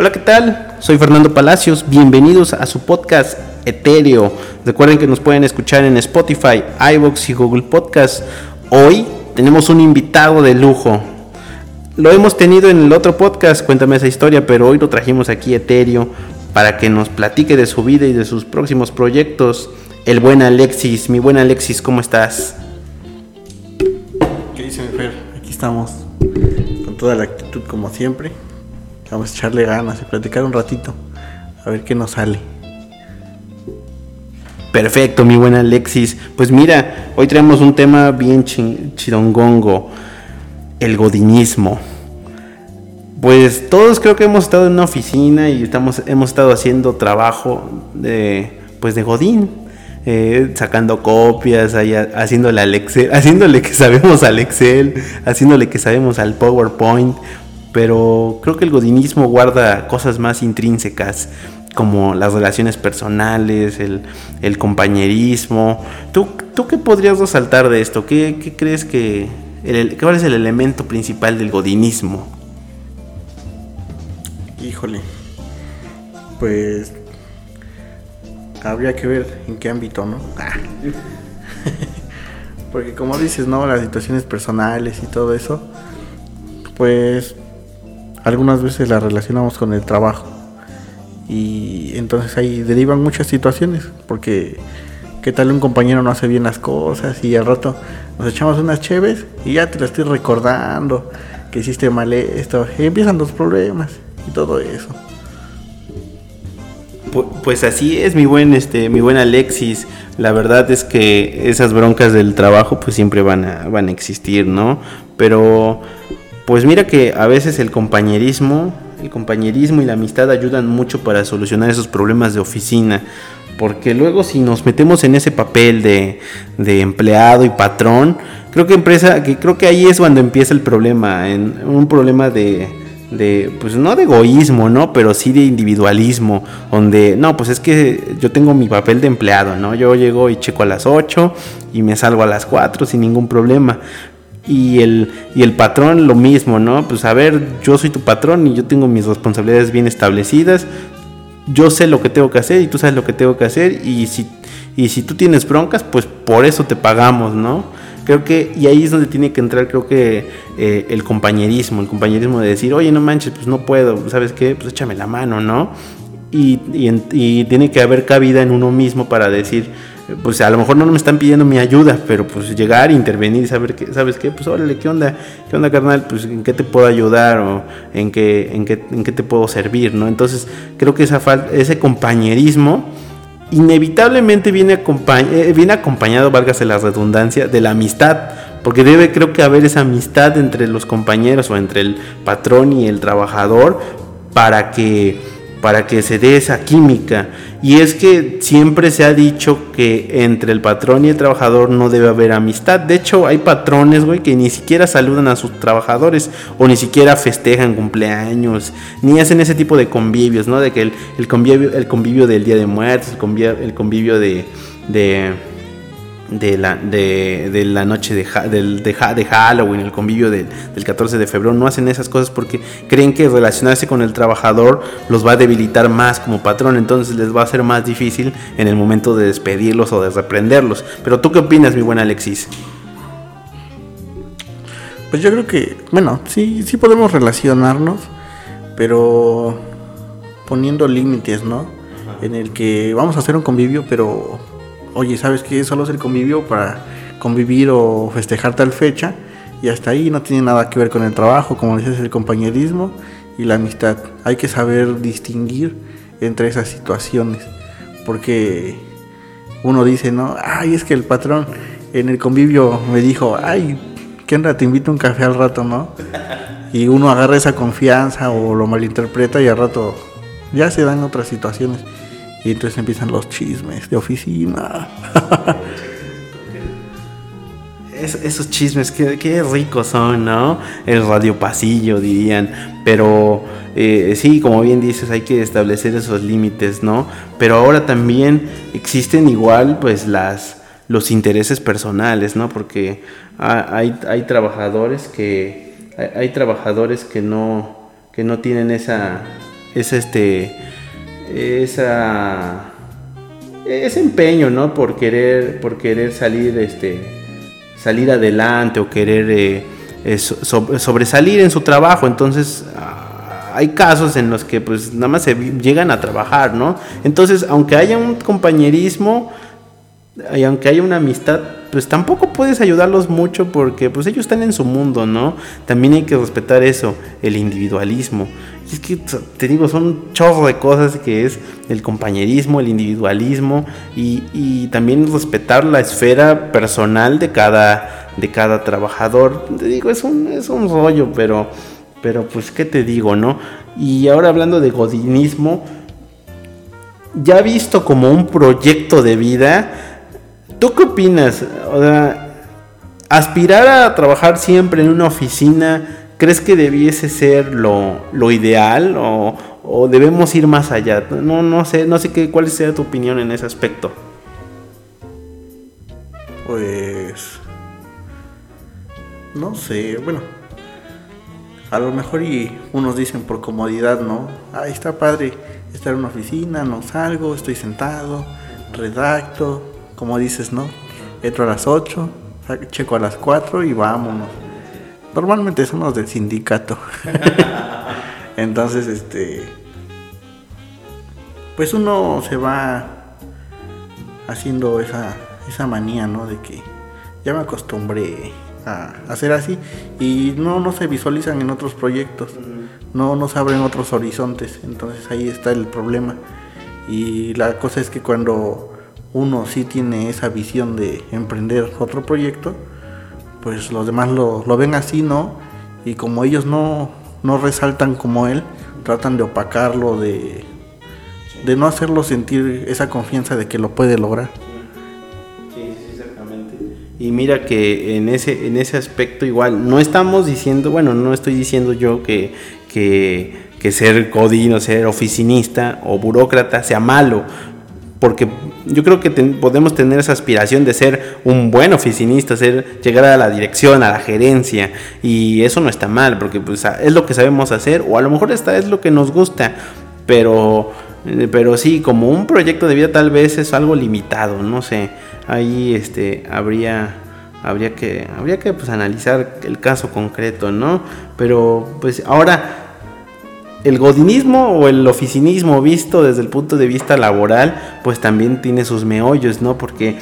Hola, ¿qué tal? Soy Fernando Palacios. Bienvenidos a su podcast Etéreo. Recuerden que nos pueden escuchar en Spotify, iVoox y Google Podcast. Hoy tenemos un invitado de lujo. Lo hemos tenido en el otro podcast, cuéntame esa historia, pero hoy lo trajimos aquí Etéreo para que nos platique de su vida y de sus próximos proyectos. El buen Alexis, mi buen Alexis, ¿cómo estás? ¿Qué dice mi Fer? Aquí estamos con toda la actitud como siempre. Vamos a echarle ganas y platicar un ratito. A ver qué nos sale. Perfecto, mi buen Alexis. Pues mira, hoy tenemos un tema bien chidongongo. El godinismo. Pues todos creo que hemos estado en una oficina y estamos, hemos estado haciendo trabajo de, pues de godín. Eh, sacando copias, haciéndole al Excel, haciéndole que sabemos al Excel, haciéndole que sabemos al PowerPoint, pero creo que el godinismo guarda cosas más intrínsecas como las relaciones personales, el, compañerismo. ¿Tú, ¿Tú, qué podrías resaltar de esto? ¿Qué, crees que... ¿Cuál es el elemento principal del godinismo? Híjole, pues habría que ver en qué ámbito, ¿no? Ah. Porque como dices, ¿no? Las situaciones personales y todo eso, pues algunas veces las relacionamos con el trabajo. Y entonces ahí derivan muchas situaciones, porque qué tal un compañero no hace bien las cosas y al rato nos echamos unas cheves y ya te lo estoy recordando que hiciste mal esto. Y empiezan los problemas y todo eso. Pues así es, mi buen, este, mi buen Alexis. La verdad es que esas broncas del trabajo, pues siempre van a, van a existir, ¿no? Pero, pues mira que a veces el compañerismo, el compañerismo y la amistad ayudan mucho para solucionar esos problemas de oficina. Porque luego si nos metemos en ese papel de, de empleado y patrón, creo que empresa, que creo que ahí es cuando empieza el problema, en un problema de, de, pues no de egoísmo, ¿no? Pero sí de individualismo, donde, no, pues es que yo tengo mi papel de empleado, ¿no? Yo llego y checo a las 8 y me salgo a las 4 sin ningún problema. Y el, y el patrón lo mismo, ¿no? Pues a ver, yo soy tu patrón y yo tengo mis responsabilidades bien establecidas, yo sé lo que tengo que hacer y tú sabes lo que tengo que hacer y si, y si tú tienes broncas, pues por eso te pagamos, ¿no? Creo que, y ahí es donde tiene que entrar, creo que eh, el compañerismo, el compañerismo de decir, oye, no manches, pues no puedo, ¿sabes qué? Pues échame la mano, ¿no? Y, y, tiene que haber cabida en uno mismo para decir, pues a lo mejor no me están pidiendo mi ayuda, pero pues llegar, intervenir, saber que, ¿sabes qué? Pues órale, ¿qué onda? ¿Qué onda, carnal? Pues en qué te puedo ayudar o en qué, en qué, en qué te puedo servir, ¿no? Entonces creo que esa ese compañerismo inevitablemente viene, eh, viene acompañado, válgase la redundancia, de la amistad. Porque debe, creo que, haber esa amistad entre los compañeros o entre el patrón y el trabajador para que para que se dé esa química. Y es que siempre se ha dicho que entre el patrón y el trabajador no debe haber amistad. De hecho, hay patrones, güey, que ni siquiera saludan a sus trabajadores o ni siquiera festejan cumpleaños, ni hacen ese tipo de convivios, ¿no? De que el, convivio, el convivio del Día de Muertos, el convivio, el convivio de de la, de, de la noche de, de, de, Halloween, el convivio del 14 de febrero, no hacen esas cosas porque creen que relacionarse con el trabajador los va a debilitar más como patrón, entonces les va a ser más difícil en el momento de despedirlos o de reprenderlos. Pero tú qué opinas, mi buen Alexis? Pues yo creo que, bueno, sí, sí podemos relacionarnos, pero poniendo límites, ¿no? En el que vamos a hacer un convivio, pero oye, ¿sabes qué? Solo es el convivio para convivir o festejar tal fecha y hasta ahí no tiene nada que ver con el trabajo, como dices, el compañerismo y la amistad. Hay que saber distinguir entre esas situaciones, porque uno dice, no, ay, es que el patrón en el convivio me dijo, ay, ¿qué onda? Te invito a un café al rato, ¿no? Y uno agarra esa confianza o lo malinterpreta y al rato ya se dan otras situaciones. Y entonces empiezan los chismes de oficina. esos chismes, qué, ricos son, ¿no? El radio pasillo, dirían. Pero eh, sí, como bien dices, hay que establecer esos límites, ¿no? Pero ahora también existen igual, pues, las los intereses personales, ¿no? Porque hay, hay trabajadores que hay, trabajadores que no que no tienen esa es este, esa, ese empeño, ¿no? Por querer, por querer salir, este, salir adelante o querer eh, sobresalir en su trabajo. Entonces, ah, hay casos en los que pues nada más se llegan a trabajar, ¿no? Entonces, aunque haya un compañerismo y aunque haya una amistad, pues tampoco puedes ayudarlos mucho porque pues ellos están en su mundo, ¿no? También hay que respetar eso, el individualismo. Es que te digo, son chorro de cosas que es el compañerismo, el individualismo y, también respetar la esfera personal de cada, de cada trabajador. Te digo, es un, es un rollo, pero, pero pues qué te digo, ¿no? Y ahora hablando de godinismo, ya visto como un proyecto de vida, ¿Tú qué opinas? O sea, aspirar a trabajar siempre en una oficina, ¿crees que debiese ser lo, ideal o, debemos ir más allá? No, no sé, no sé qué, cuál sea tu opinión en ese aspecto. Pues no sé, bueno, a lo mejor y unos dicen por comodidad, ¿no? Ahí está padre estar en una oficina, no salgo, estoy sentado, redacto, como dices, ¿no? Entro a las 8, checo a las 4 y vámonos. Normalmente son los del sindicato. Entonces, este. Pues uno se va haciendo esa, esa manía, ¿no? De que ya me acostumbré a hacer así y no, no se visualizan en otros proyectos, no nos abren otros horizontes, entonces ahí está el problema. Y la cosa es que cuando uno sí tiene esa visión de emprender otro proyecto, pues los demás lo, ven así, ¿no? Y como ellos no, no resaltan como él, tratan de opacarlo, de, de no hacerlo sentir esa confianza de que lo puede lograr. Sí, sí, exactamente. Y mira que en ese, en ese aspecto igual, no estamos diciendo, bueno, no estoy diciendo yo que, que, que ser codino, ser oficinista o burócrata sea malo, porque yo creo que podemos tener esa aspiración de ser un buen oficinista, ser, llegar a la dirección, a la gerencia, y eso no está mal, porque pues, es lo que sabemos hacer, o a lo mejor esta es lo que nos gusta, pero, eh, pero sí, como un proyecto de vida tal vez es algo limitado, no sé, ahí este, habría habría que habría que pues, analizar el caso concreto, ¿no? Pero pues ahora el godinismo o el oficinismo visto desde el punto de vista laboral, pues también tiene sus meollos, ¿no? Porque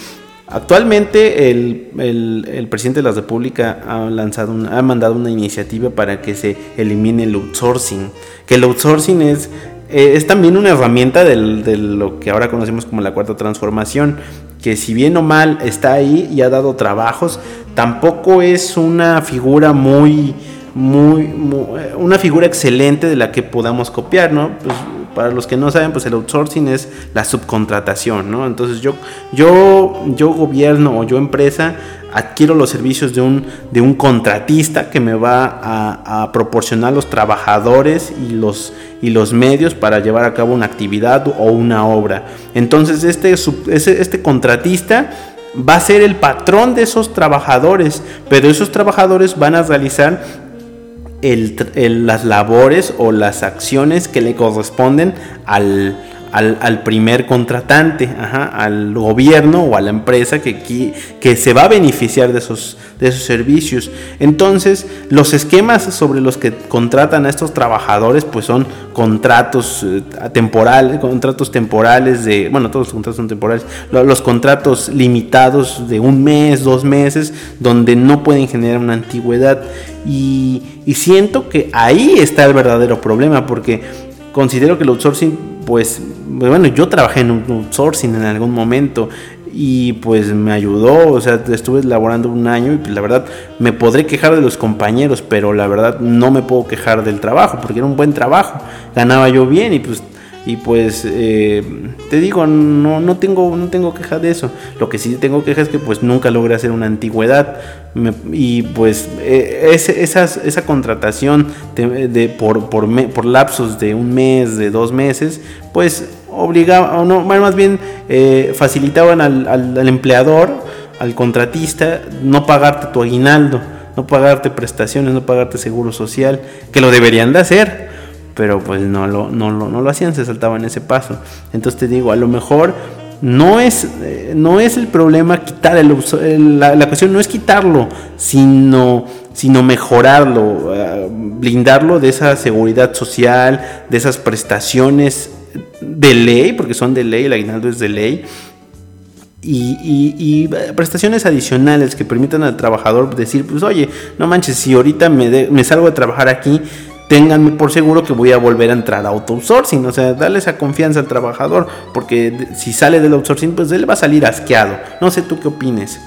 actualmente el, presidente de la República ha, lanzado ha mandado una iniciativa para que se elimine el outsourcing, que el outsourcing es, eh, es también una herramienta de lo que ahora conocemos como la cuarta transformación, que si bien o mal está ahí y ha dado trabajos, tampoco es una figura muy muy, eh, una figura excelente de la que podamos copiar, ¿no? Pues, para los que no saben, pues el outsourcing es la subcontratación, ¿no? Entonces yo, yo, yo gobierno o yo empresa adquiero los servicios de un, de un contratista que me va a, proporcionar los trabajadores y los, y los medios para llevar a cabo una actividad o una obra. Entonces este, este contratista va a ser el patrón de esos trabajadores, pero esos trabajadores van a realizar las labores o las acciones que le corresponden al, al, primer contratante, al gobierno o a la empresa que, que se va a beneficiar de esos, de esos servicios. Entonces, los esquemas sobre los que contratan a estos trabajadores, pues son contratos eh, temporales, contratos temporales de, bueno, todos los contratos son temporales, los contratos limitados de un mes, dos meses, donde no pueden generar una antigüedad. Y, y siento que ahí está el verdadero problema, porque considero que el outsourcing pues, bueno, yo trabajé en un outsourcing en algún momento y pues me ayudó, o sea, estuve laborando un año y pues, la verdad me podré quejar de los compañeros, pero la verdad no me puedo quejar del trabajo porque era un buen trabajo, ganaba yo bien y pues y pues eh, te digo, no, no, tengo, no tengo queja de eso. Lo que sí tengo queja es que pues nunca logré hacer una antigüedad. y pues eh, esa contratación de, por, por, por, lapsos de un mes, de dos meses, pues obligaba, o no, más bien eh, facilitaban al, al empleador, al contratista, no pagarte tu aguinaldo, no pagarte prestaciones, no pagarte seguro social, que lo deberían de hacer pero pues no lo, no, lo, no lo hacían, se saltaban ese paso. Entonces te digo, a lo mejor no es, eh, no es el problema quitar el, la, la, cuestión no es quitarlo, sino, sino mejorarlo, uh, blindarlo de esa seguridad social, de esas prestaciones de ley, porque son de ley, el aguinaldo es de ley, y, y, y, prestaciones adicionales que permitan al trabajador decir, pues oye, no manches, si ahorita me, de, me salgo de trabajar aquí, ténganme por seguro que voy a volver a entrar a outsourcing, o sea, darle esa confianza al trabajador, porque si sale del outsourcing, pues él va a salir asqueado. No sé tú qué opines.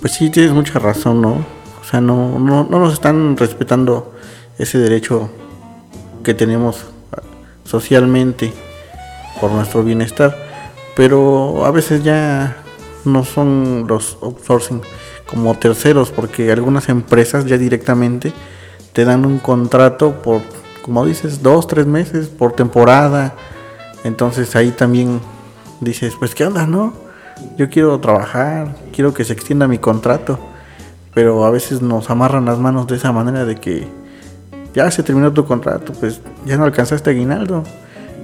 Pues sí, tienes mucha razón, ¿no? O sea, no, no, no nos están respetando ese derecho que tenemos socialmente por nuestro bienestar, pero a veces ya no son los outsourcing como terceros, porque algunas empresas ya directamente te dan un contrato por, como dices, dos, tres meses por temporada. Entonces ahí también dices, pues qué onda, ¿no? Yo quiero trabajar, quiero que se extienda mi contrato, pero a veces nos amarran las manos de esa manera de que ya se terminó tu contrato, pues ya no alcanzaste aguinaldo,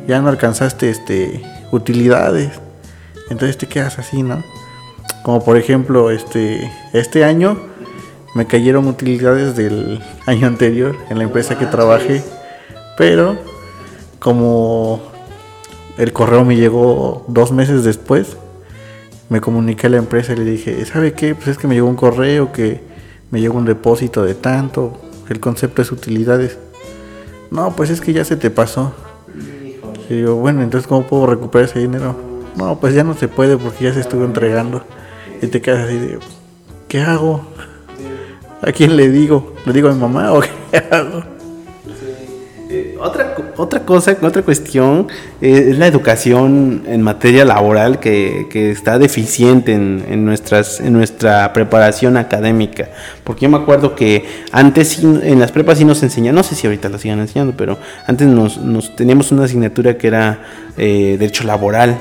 ya no alcanzaste este utilidades. Entonces te quedas así, ¿no? Como por ejemplo, este, este año me cayeron utilidades del año anterior en la empresa que trabajé. Pero como el correo me llegó dos meses después, me comuniqué a la empresa y le dije, ¿sabe qué? Pues es que me llegó un correo que me llegó un depósito de tanto, el concepto es utilidades. No, pues es que ya se te pasó. Y digo, bueno, entonces ¿cómo puedo recuperar ese dinero? No, pues ya no se puede porque ya se estuvo entregando. Y te quedas así de, ¿qué hago? ¿A quién le digo? ¿Le digo a mi mamá o qué hago? Eh, otra, otra cosa, otra cuestión eh, es la educación en materia laboral que, que está deficiente en, en, nuestras, en nuestra preparación académica. Porque yo me acuerdo que antes en las prepas sí nos enseñan, no sé si ahorita la sigan enseñando, pero antes nos, nos teníamos una asignatura que era eh, Derecho Laboral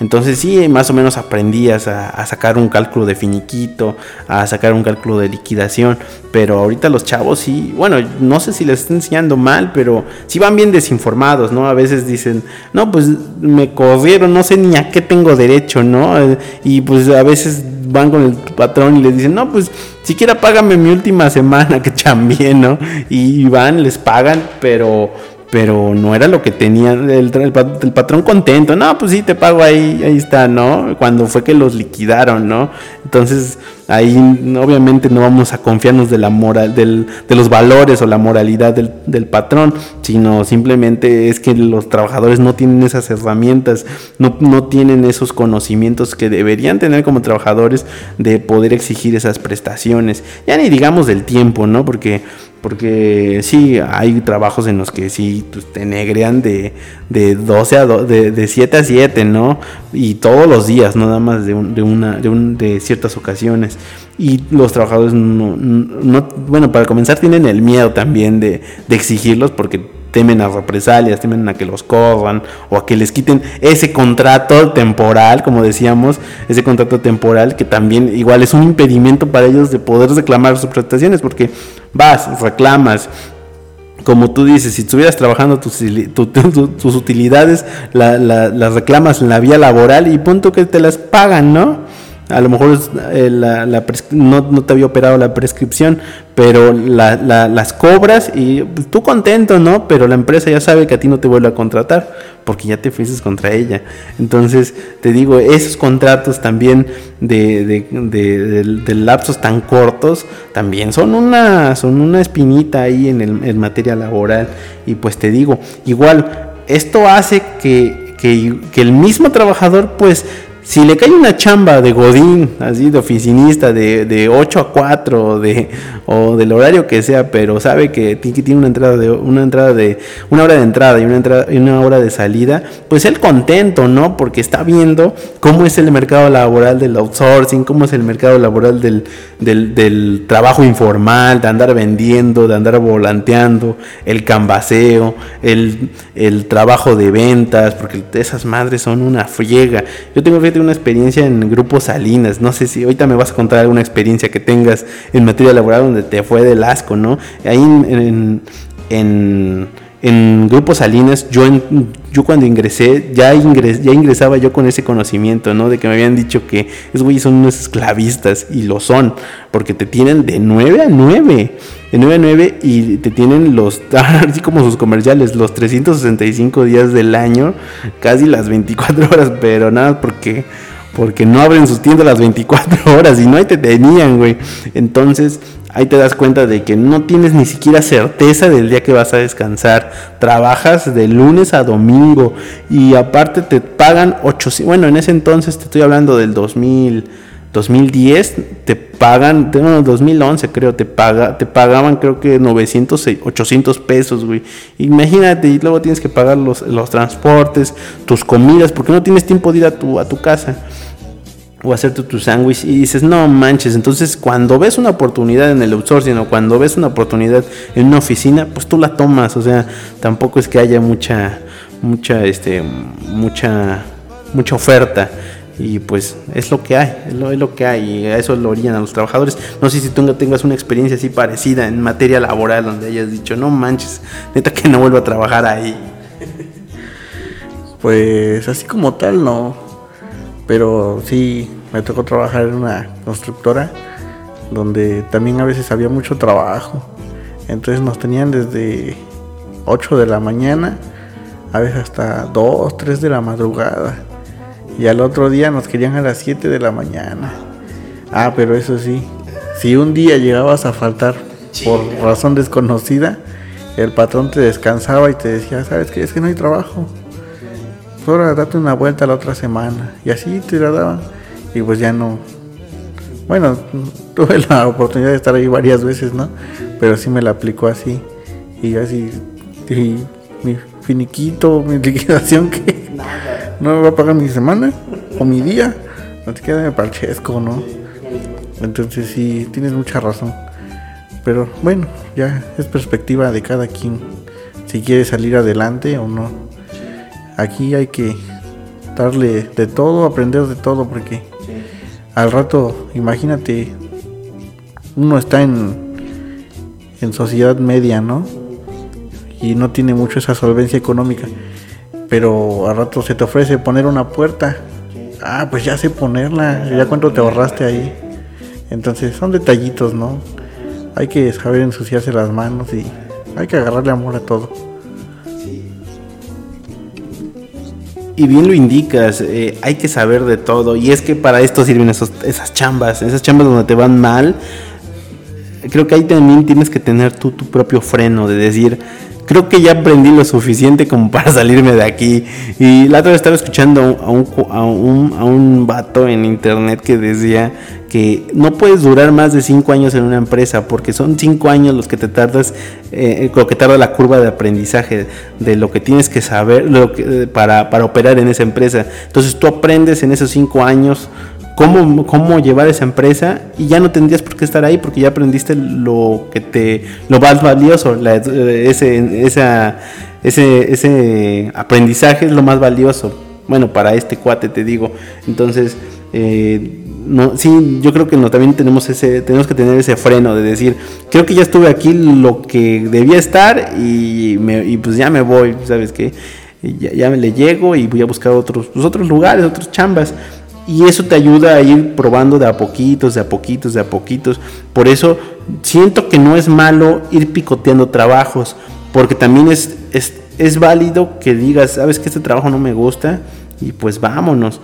entonces sí, más o menos aprendías a, sacar un cálculo de finiquito, a sacar un cálculo de liquidación, pero ahorita los chavos sí, bueno, no sé si les están enseñando mal, pero sí van bien desinformados, ¿no? A veces dicen, no, pues me corrieron, no sé ni a qué tengo derecho, ¿no? Y pues a veces van con el patrón y les dicen, no, pues siquiera págame mi última semana que chambié, ¿no? Y van, les pagan, pero pero no era lo que tenía el, el, el, patrón contento. No, pues sí, te pago ahí, ahí está, ¿no? Cuando fue que los liquidaron, ¿no? Entonces, ahí obviamente no vamos a confiarnos de la moral, del, de los valores o la moralidad del, del, patrón, sino simplemente es que los trabajadores no tienen esas herramientas, no, no tienen esos conocimientos que deberían tener como trabajadores de poder exigir esas prestaciones. Ya ni digamos del tiempo, ¿no? Porque porque sí, hay trabajos en los que sí pues, te negrean de, de 12 a do, de, de 7 a 7, ¿no? Y todos los días, no nada más de, un, de, una, de, un, de ciertas ocasiones. Y los trabajadores, no, no, bueno, para comenzar tienen el miedo también de, de exigirlos porque temen a represalias, temen a que los corran o a que les quiten ese contrato temporal, como decíamos, ese contrato temporal que también igual es un impedimento para ellos de poder reclamar sus prestaciones, porque vas, reclamas, como tú dices, si estuvieras trabajando tus, tu, tu, tus utilidades, la, la, las reclamas en la vía laboral y punto que te las pagan, ¿no? A lo mejor eh, no, te había operado la prescripción, pero la, las cobras y pues, tú contento, ¿no? Pero la empresa ya sabe que a ti no te vuelve a contratar porque ya te fuiste contra ella. Entonces, te digo, esos contratos también de, de, de, lapsos tan cortos también son una, son una espinita ahí en, el, en materia laboral. Y pues te digo, igual, esto hace que, que el mismo trabajador pues si le cae una chamba de godín, así de oficinista, de, de 8 a 4 de, o del horario que sea, pero sabe que tiene una entrada de una entrada de una hora de entrada y una entrada y una hora de salida, pues él contento, ¿no? Porque está viendo cómo es el mercado laboral del outsourcing, cómo es el mercado laboral del, del, trabajo informal, de andar vendiendo, de andar volanteando, el cambaseo, el, el trabajo de ventas, porque esas madres son una friega. Yo tengo fíjate una experiencia en grupos Salinas. No sé si ahorita me vas a contar alguna experiencia que tengas en materia laboral donde te fue del asco, ¿no? Ahí en Grupo Salinas, yo, yo cuando ingresé, ya, ya ingresaba yo con ese conocimiento, ¿no? De que me habían dicho que esos güeyes son unos esclavistas, y lo son, porque te tienen de 9 a 9, de 9 a 9, y te tienen los, así como sus comerciales, los 365 días del año, casi las 24 horas, pero nada, porque porque no abren sus tiendas las 24 horas y no ahí te tenían, güey. Entonces, ahí te das cuenta de que no tienes ni siquiera certeza del día que vas a descansar. Trabajas de lunes a domingo y aparte te pagan 800, bueno, en ese entonces te estoy hablando del 2000, 2010, te pagan, bueno, 2011 creo, te paga, te pagaban creo que 900, 800 pesos, güey. Imagínate, y luego tienes que pagar los, los transportes, tus comidas, porque no tienes tiempo de ir a tu, a tu casa o hacerte tu sándwich y dices, no manches, entonces cuando ves una oportunidad en el outsourcing o cuando ves una oportunidad en una oficina, pues tú la tomas, o sea, tampoco es que haya mucha, mucha, este, mucha, mucha oferta y pues es lo que hay, es lo, que hay y a eso lo orillan a los trabajadores. No sé si tú tengas una experiencia así parecida en materia laboral donde hayas dicho, no manches, neta que no vuelvo a trabajar ahí. Pues así como tal, no pero sí, me tocó trabajar en una constructora donde también a veces había mucho trabajo. Entonces nos tenían desde 8 de la mañana, a veces hasta 2, 3 de la madrugada. Y al otro día nos querían a las 7 de la mañana. Ah, pero eso sí, si un día llegabas a faltar por razón desconocida, el patrón te descansaba y te decía, ¿sabes qué? Es que no hay trabajo ahora date una vuelta la otra semana. Y así te la daban. Y pues ya no. Bueno, tuve la oportunidad de estar ahí varias veces, ¿no? Pero sí me la aplicó así. Y así, mi finiquito, mi liquidación que no me va a pagar mi semana o mi día. No te queda de parchesco, ¿no? Entonces sí, tienes mucha razón. Pero bueno, ya es perspectiva de cada quien. Si quiere salir adelante o no. Aquí hay que darle de todo, aprender de todo, porque al rato, imagínate, uno está en, en sociedad media, ¿no? Y no tiene mucho esa solvencia económica. Pero al rato se te ofrece poner una puerta. Ah, pues ya sé ponerla. Ya cuánto te ahorraste ahí. Entonces son detallitos, ¿no? Hay que saber ensuciarse las manos y hay que agarrarle amor a todo. Y bien lo indicas, eh, hay que saber de todo. Y es que para esto sirven esas chambas, esas chambas donde te van mal. Creo que ahí también tienes que tener tú tu propio freno de decir, creo que ya aprendí lo suficiente como para salirme de aquí. Y la otra vez estaba escuchando a un, a un, a un vato en internet que decía que no puedes durar más de cinco años en una empresa porque son cinco años los que te tardas, eh, lo que tarda la curva de aprendizaje de lo que tienes que saber lo que, para, para operar en esa empresa. Entonces tú aprendes en esos cinco años cómo, cómo llevar esa empresa y ya no tendrías por qué estar ahí porque ya aprendiste lo que te lo más valioso, ese, ese, ese aprendizaje es lo más valioso. Bueno, para este cuate te digo. Entonces, eh, no, sí, yo creo que no, también tenemos ese, tenemos que tener ese freno de decir, creo que ya estuve aquí lo que debía estar y, me, y pues ya me voy, ¿sabes qué? Ya, ya me le llego y voy a buscar otros, pues otros lugares, otros chambas. Y eso te ayuda a ir probando de a poquitos, de a poquitos, de a poquitos. Por eso siento que no es malo ir picoteando trabajos, porque también es, es, es válido que digas, sabes que este trabajo no me gusta y pues vámonos.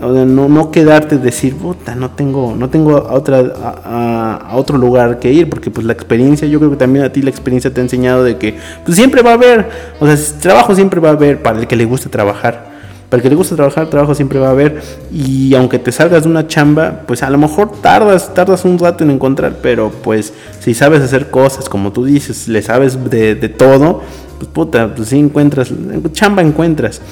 No, no quedarte decir, puta, no tengo, no tengo a, otra, a, otro lugar que ir, porque pues la experiencia, yo creo que también a ti la experiencia te ha enseñado de que pues siempre va a haber, o sea, trabajo siempre va a haber para el que le guste trabajar. Para el que le gusta trabajar, trabajo siempre va a haber. Y aunque te salgas de una chamba, pues a lo mejor tardas, tardas un rato en encontrar, pero pues si sabes hacer cosas, como tú dices, le sabes de, todo, pues puta, pues si encuentras, chamba encuentras.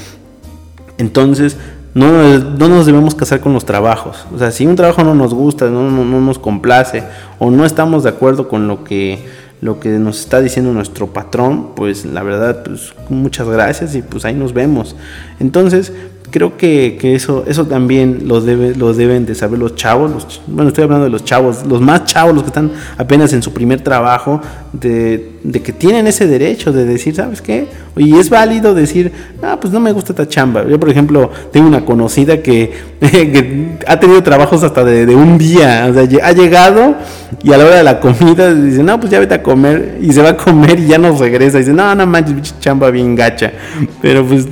Entonces, no, no, nos debemos casar con los trabajos. O sea, si un trabajo no nos gusta, no, no, no nos complace o no estamos de acuerdo con lo que lo que nos está diciendo nuestro patrón, pues la verdad, pues muchas gracias y pues ahí nos vemos. Entonces, creo que, eso, eso también lo, debe, lo deben de saber los chavos, los, bueno, estoy hablando de los chavos, los más chavos, los que están apenas en su primer trabajo, de, que tienen ese derecho de decir, ¿sabes qué? Y es válido decir, ah, pues no me gusta esta chamba. Yo, por ejemplo, tengo una conocida que, ha tenido trabajos hasta de, un día, o sea, ha llegado y a la hora de la comida dice, no, pues ya vete a comer, y se va a comer y ya no regresa, dice, no, no manches, chamba bien gacha. Pero pues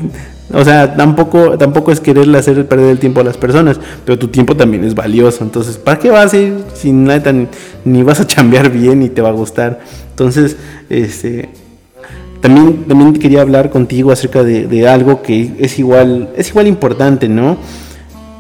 o sea, tampoco, tampoco es quererle hacer perder el tiempo a las personas, pero tu tiempo también es valioso. Entonces, ¿para qué vas a ir sin nada ni vas a chambear bien y te va a gustar? Entonces, este también, también quería hablar contigo acerca de, de algo que es igual, es igual importante, ¿no?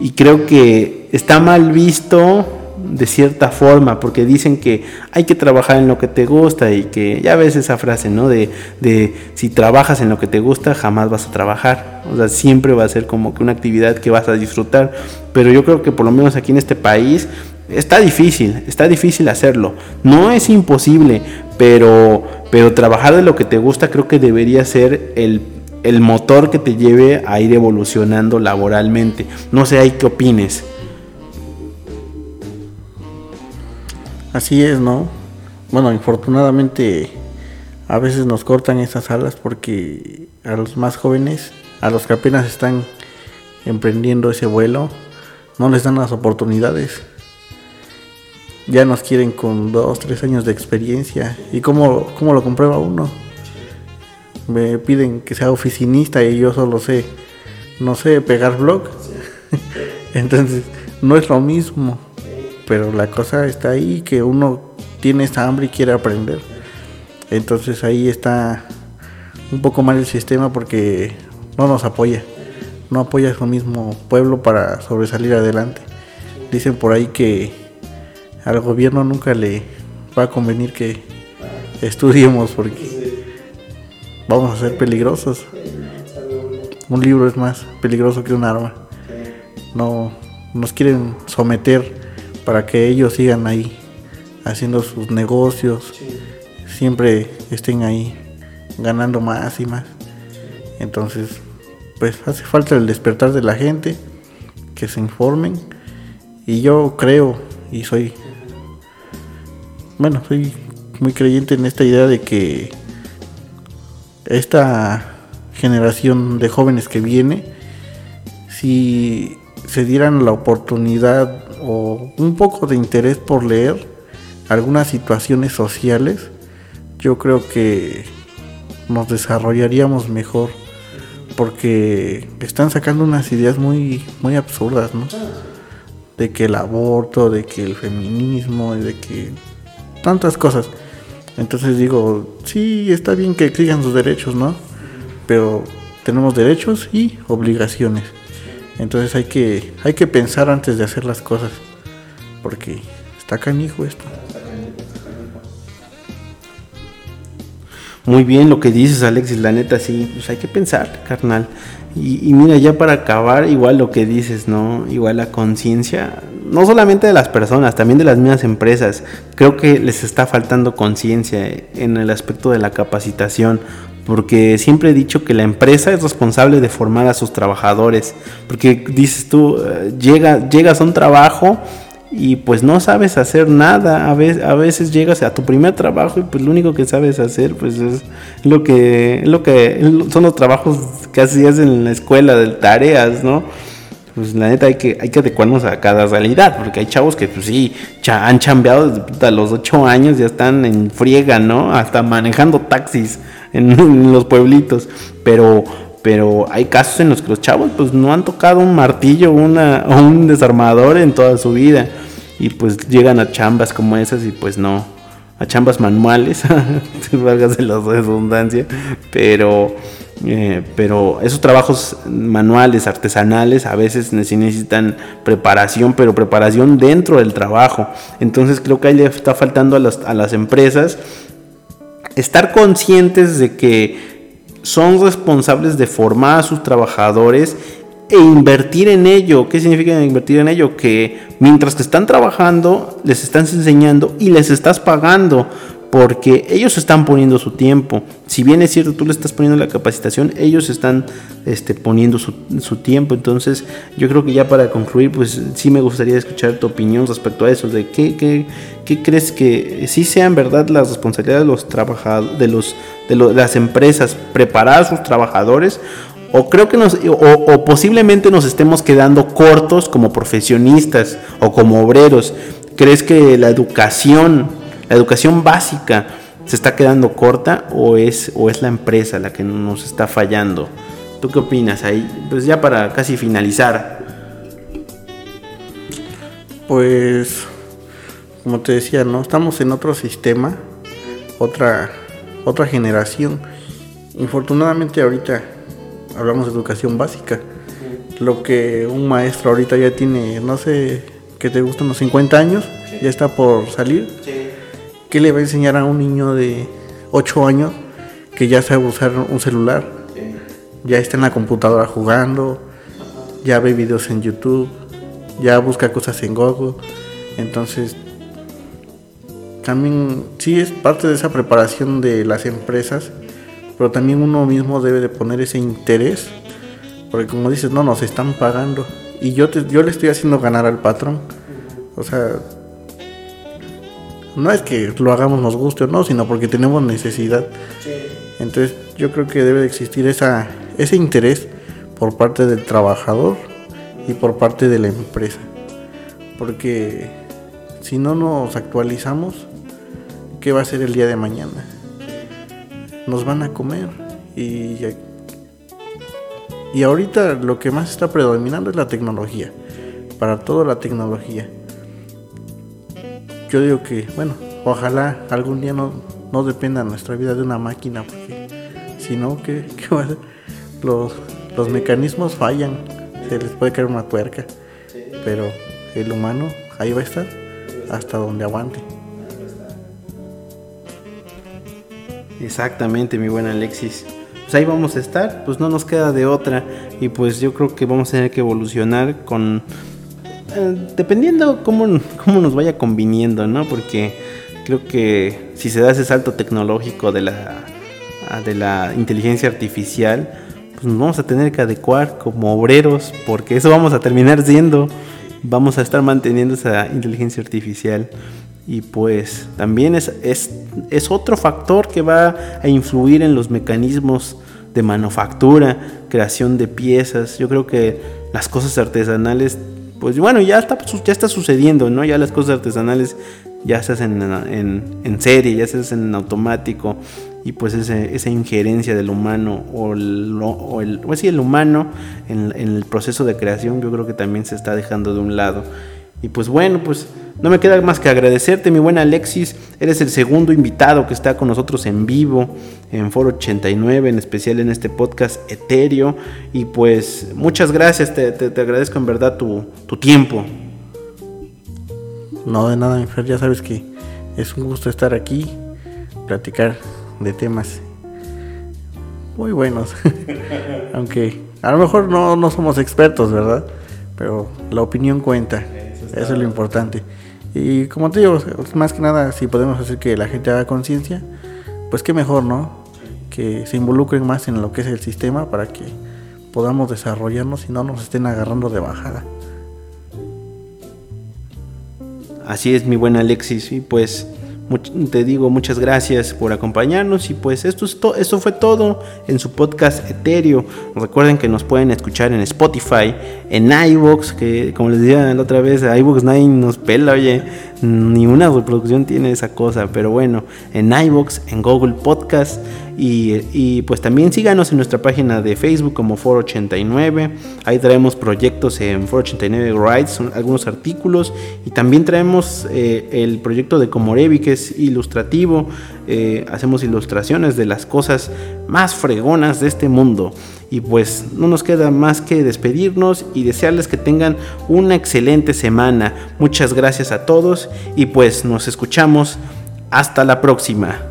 Y creo que está mal visto de cierta forma, porque dicen que hay que trabajar en lo que te gusta y que ya ves esa frase, ¿no? De, de si trabajas en lo que te gusta, jamás vas a trabajar. O sea, siempre va a ser como que una actividad que vas a disfrutar. Pero yo creo que por lo menos aquí en este país está difícil, está difícil hacerlo. No es imposible, pero, pero trabajar de lo que te gusta creo que debería ser el, el motor que te lleve a ir evolucionando laboralmente. No sé, hay qué opines. Así es, ¿no? Bueno, infortunadamente a veces nos cortan esas alas porque a los más jóvenes, a los que apenas están emprendiendo ese vuelo, no les dan las oportunidades. Ya nos quieren con dos, tres años de experiencia. ¿Y cómo, cómo lo comprueba uno? Me piden que sea oficinista y yo solo sé, no sé, pegar blog. Entonces, no es lo mismo pero la cosa está ahí que uno tiene esa hambre y quiere aprender. Entonces ahí está un poco mal el sistema porque no nos apoya, no apoya a su mismo pueblo para sobresalir adelante. Dicen por ahí que al gobierno nunca le va a convenir que estudiemos porque vamos a ser peligrosos. Un libro es más peligroso que un arma. No nos quieren someter para que ellos sigan ahí haciendo sus negocios, siempre estén ahí ganando más y más. Entonces, pues hace falta el despertar de la gente, que se informen. Y yo creo y soy, bueno, soy muy creyente en esta idea de que esta generación de jóvenes que viene, si se dieran la oportunidad o un poco de interés por leer algunas situaciones sociales, yo creo que nos desarrollaríamos mejor porque están sacando unas ideas muy muy absurdas, ¿no? De que el aborto, de que el feminismo, de que tantas cosas. Entonces digo, sí, está bien que exijan sus derechos, ¿no? Pero tenemos derechos y obligaciones. Entonces hay que, hay que pensar antes de hacer las cosas. Porque está canijo esto. Muy bien lo que dices, Alexis, la neta, sí, pues hay que pensar, carnal. Y, mira, ya para acabar, igual lo que dices, ¿no? Igual la conciencia, no solamente de las personas, también de las mismas empresas. Creo que les está faltando conciencia en el aspecto de la capacitación porque siempre he dicho que la empresa es responsable de formar a sus trabajadores, porque dices tú, eh, llega, llegas a un trabajo y pues no sabes hacer nada, a veces, a veces llegas a tu primer trabajo y pues lo único que sabes hacer pues es lo que, lo que son los trabajos que hacías en la escuela de tareas, ¿no? pues la neta hay que, hay que adecuarnos a cada realidad, porque hay chavos que pues sí, han chambeado desde los ocho años, ya están en friega, ¿no? Hasta manejando taxis en, los pueblitos, pero pero hay casos en los que los chavos pues no han tocado un martillo una, o un desarmador en toda su vida. Y pues llegan a chambas como esas y pues no, a chambas manuales, valgas de la redundancia, pero, eh, pero esos trabajos manuales, artesanales, a veces necesitan preparación, pero preparación dentro del trabajo. Entonces creo que ahí le está faltando a las, a las empresas estar conscientes de que son responsables de formar a sus trabajadores e invertir en ello. ¿Qué significa invertir en ello? Que mientras que están trabajando, les estás enseñando y les estás pagando. Porque ellos están poniendo su tiempo. Si bien es cierto, tú le estás poniendo la capacitación, ellos están este, poniendo su, tiempo. Entonces, yo creo que ya para concluir, pues sí me gustaría escuchar tu opinión respecto a eso, de qué, qué, qué crees que sí sean verdad las responsabilidades de los trabajadores, de, los, de, las empresas, preparar a sus trabajadores, o creo que nos, o posiblemente nos estemos quedando cortos como profesionistas o como obreros. ¿Crees que la educación la educación básica se está quedando corta o es, o es la empresa la que nos está fallando. ¿Tú qué opinas ahí? Pues ya para casi finalizar. Pues, como te decía, ¿no? Estamos en otro sistema, otra, otra generación. Infortunadamente ahorita hablamos de educación básica. Lo que un maestro ahorita ya tiene, no sé, que te gustan los 50 años, ya está por salir. ¿Qué le va a enseñar a un niño de 8 años que ya sabe usar un celular? Ya está en la computadora jugando, ya ve videos en YouTube, ya busca cosas en Google. Entonces, también sí es parte de esa preparación de las empresas, pero también uno mismo debe de poner ese interés, porque como dices, no, nos están pagando y yo, te, yo le estoy haciendo ganar al patrón. O sea, no es que lo hagamos nos guste o no, sino porque tenemos necesidad. Entonces yo creo que debe de existir esa, ese interés por parte del trabajador y por parte de la empresa. Porque si no nos actualizamos, ¿qué va a ser el día de mañana? Nos van a comer y, y ahorita lo que más está predominando es la tecnología. Para todo la tecnología yo digo que, bueno, ojalá algún día no, no dependa nuestra vida de una máquina, porque si no, ¿qué, va a ser? Los, los mecanismos fallan, se les puede caer una tuerca, pero el humano ahí va a estar hasta donde aguante. Exactamente, mi buen Alexis. Pues ahí vamos a estar, pues no nos queda de otra y pues yo creo que vamos a tener que evolucionar con dependiendo cómo, cómo nos vaya conviniendo, ¿no? Porque creo que si se da ese salto tecnológico de la, de la inteligencia artificial, pues nos vamos a tener que adecuar como obreros, porque eso vamos a terminar siendo. Vamos a estar manteniendo esa inteligencia artificial. Y pues también es, es, es otro factor que va a influir en los mecanismos de manufactura, creación de piezas. Yo creo que las cosas artesanales pues bueno, ya está, ya está sucediendo, ¿no? Ya las cosas artesanales ya se hacen en, serie, ya se hacen en automático y pues esa injerencia del humano o el, o el, pues el humano en, en, el proceso de creación yo creo que también se está dejando de un lado. Y pues bueno, pues no me queda más que agradecerte, mi buena Alexis. Eres el segundo invitado que está con nosotros en vivo en Foro 89, en especial en este podcast etéreo. Y pues muchas gracias, te, agradezco en verdad tu, tiempo. No, de nada, Fer, ya sabes que es un gusto estar aquí, platicar de temas muy buenos. Aunque a lo mejor no, no somos expertos, ¿verdad? Pero la opinión cuenta. Eso es lo importante. Y como te digo, más que nada, si podemos hacer que la gente haga conciencia, pues qué mejor, ¿no? Que se involucren más en lo que es el sistema para que podamos desarrollarnos y no nos estén agarrando de bajada. Así es, mi buen Alexis. Y pues te digo muchas gracias por acompañarnos y pues esto, es esto fue todo en su podcast Etéreo. Recuerden que nos pueden escuchar en Spotify, en iVoox, que como les decía la otra vez, iVoox 9 nos pela, oye, ni una reproducción tiene esa cosa, pero bueno, en iVoox, en Google Podcast y, pues también síganos en nuestra página de Facebook como Foro 89. Ahí traemos proyectos en Foro 89 Rights, algunos artículos. Y también traemos eh, el proyecto de Comorevi, que es ilustrativo. Eh, hacemos ilustraciones de las cosas más fregonas de este mundo. Y pues no nos queda más que despedirnos y desearles que tengan una excelente semana. Muchas gracias a todos y pues nos escuchamos. Hasta la próxima.